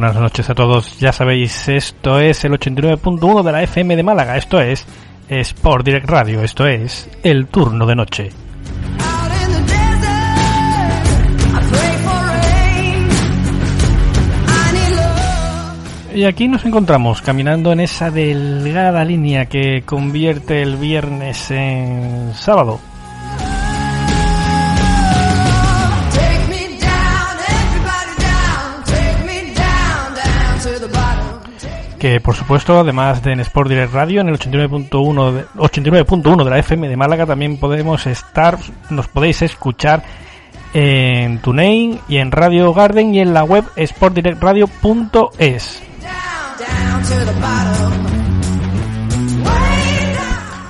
Buenas noches a todos. Ya sabéis, esto es el 89.1 de la FM de Málaga. Esto es Sport Direct Radio. Esto es el turno de noche. Y aquí nos encontramos caminando en esa delgada línea que convierte el viernes en sábado. Que por supuesto, además de en Sport Direct Radio, en el 89.1 de, 89.1 de la FM de Málaga, también podemos estar, nos podéis escuchar en TuneIn y en Radio Garden y en la web sportdirectradio.es.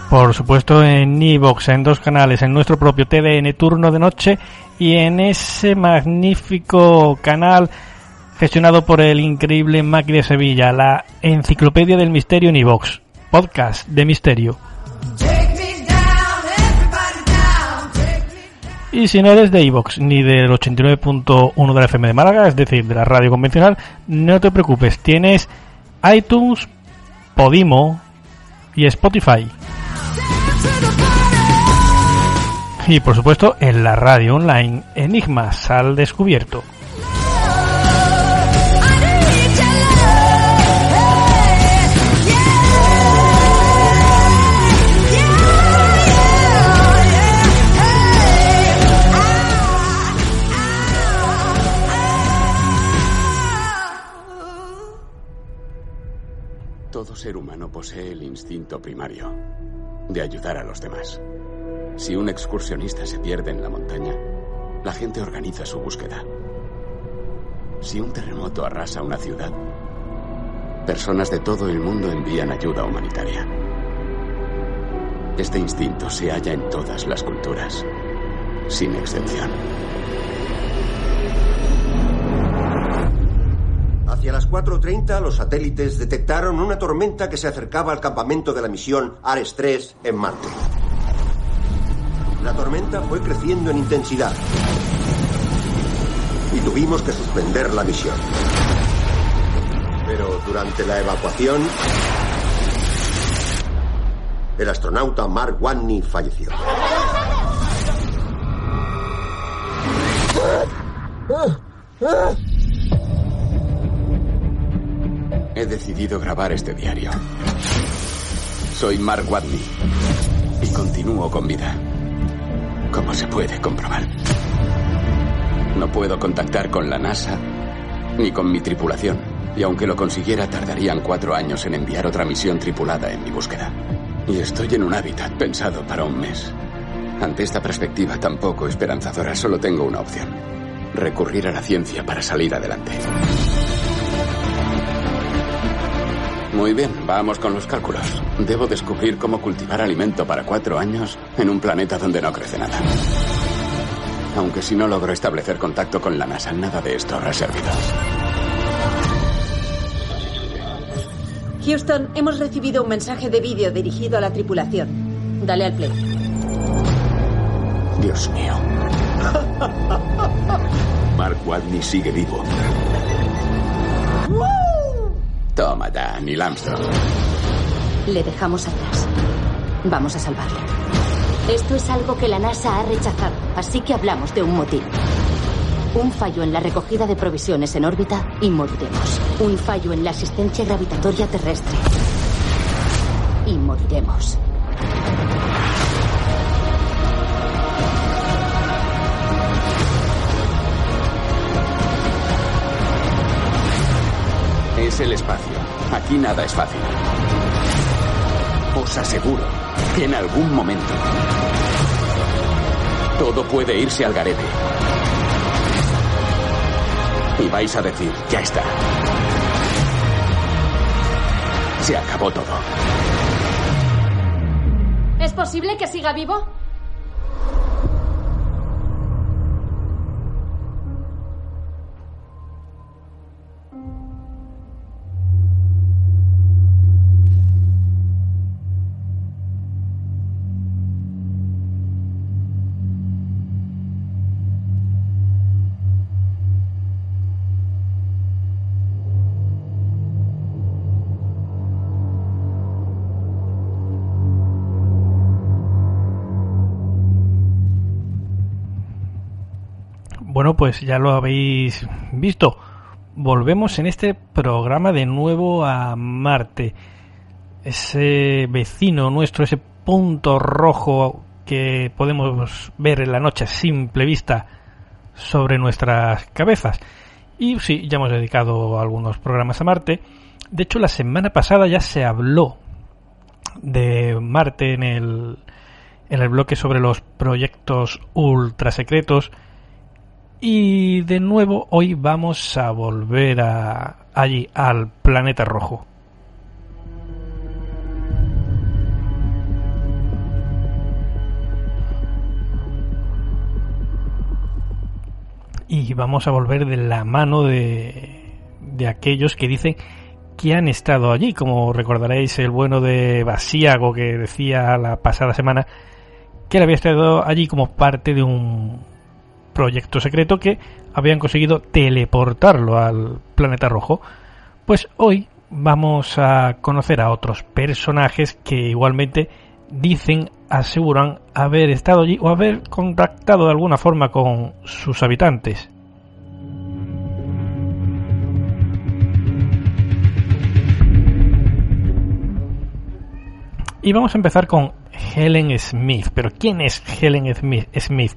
Por supuesto en Evox, en dos canales, en nuestro propio TDN Turno de Noche y en ese magnífico canal gestionado por el increíble Macri de Sevilla, la Enciclopedia del Misterio en Evox, podcast de misterio. Y si no eres de Evox ni del 89.1 de la FM de Málaga, es decir, de la radio convencional, no te preocupes, tienes iTunes, Podimo y Spotify. Y por supuesto en la radio online Enigmas al descubierto. Todo ser humano posee el instinto primario de ayudar a los demás. Si un excursionista se pierde en la montaña, la gente organiza su búsqueda. Si un terremoto arrasa una ciudad, personas de todo el mundo envían ayuda humanitaria. Este instinto se halla en todas las culturas, sin excepción. Hacia las 4.30 los satélites detectaron una tormenta que se acercaba al campamento de la misión Ares 3 en Marte. La tormenta fue creciendo en intensidad y tuvimos que suspender la misión. Pero durante la evacuación, el astronauta Mark Watney falleció. He decidido grabar este diario. Soy Mark Watney y continúo con vida. Como se puede comprobar. No puedo contactar con la NASA ni con mi tripulación Y aunque lo consiguiera, tardarían cuatro años en enviar otra misión tripulada en mi búsqueda. Y estoy en un hábitat pensado para un mes. Ante esta perspectiva tan poco esperanzadora, solo tengo una opción. Recurrir a la ciencia para salir adelante. Muy bien, vamos con los cálculos. Debo descubrir cómo cultivar alimento para cuatro años en un planeta donde no crece nada. Aunque si no logro establecer contacto con la NASA, nada de esto habrá servido. Houston, hemos recibido un mensaje de vídeo dirigido a la tripulación. Dale al play. Dios mío. Mark Watney sigue vivo. Toma, Neil Armstrong. Le dejamos atrás. Vamos a salvarle. Esto es algo que la NASA ha rechazado, así que hablamos de un motín. Un fallo en la recogida de provisiones en órbita y moriremos. Un fallo en la asistencia gravitatoria terrestre. Y moriremos. Es el espacio. Aquí nada es fácil. Os aseguro que en algún momento todo puede irse al garete. Y vais a decir, ya está. Se acabó todo. ¿Es posible que siga vivo? Bueno, pues ya lo habéis visto. Volvemos en este programa de nuevo a Marte. Ese vecino nuestro, ese punto rojo que podemos ver en la noche a simple vista sobre nuestras cabezas. Y sí, ya hemos dedicado algunos programas a Marte. De hecho, la semana pasada ya se habló de Marte en el, en el bloque sobre los proyectos ultra secretos. Y de nuevo hoy vamos a volver a allí, al planeta rojo. Y vamos a volver de la mano de, de aquellos que dicen que han estado allí, como recordaréis el bueno de Basiago que decía la pasada semana que él había estado allí como parte de un proyecto secreto que habían conseguido teleportarlo al planeta rojo. Pues hoy vamos a conocer a otros personajes que igualmente dicen, aseguran haber estado allí o haber contactado de alguna forma con sus habitantes. Y vamos a empezar con Helen Smith. Pero ¿quién es Helen Smith?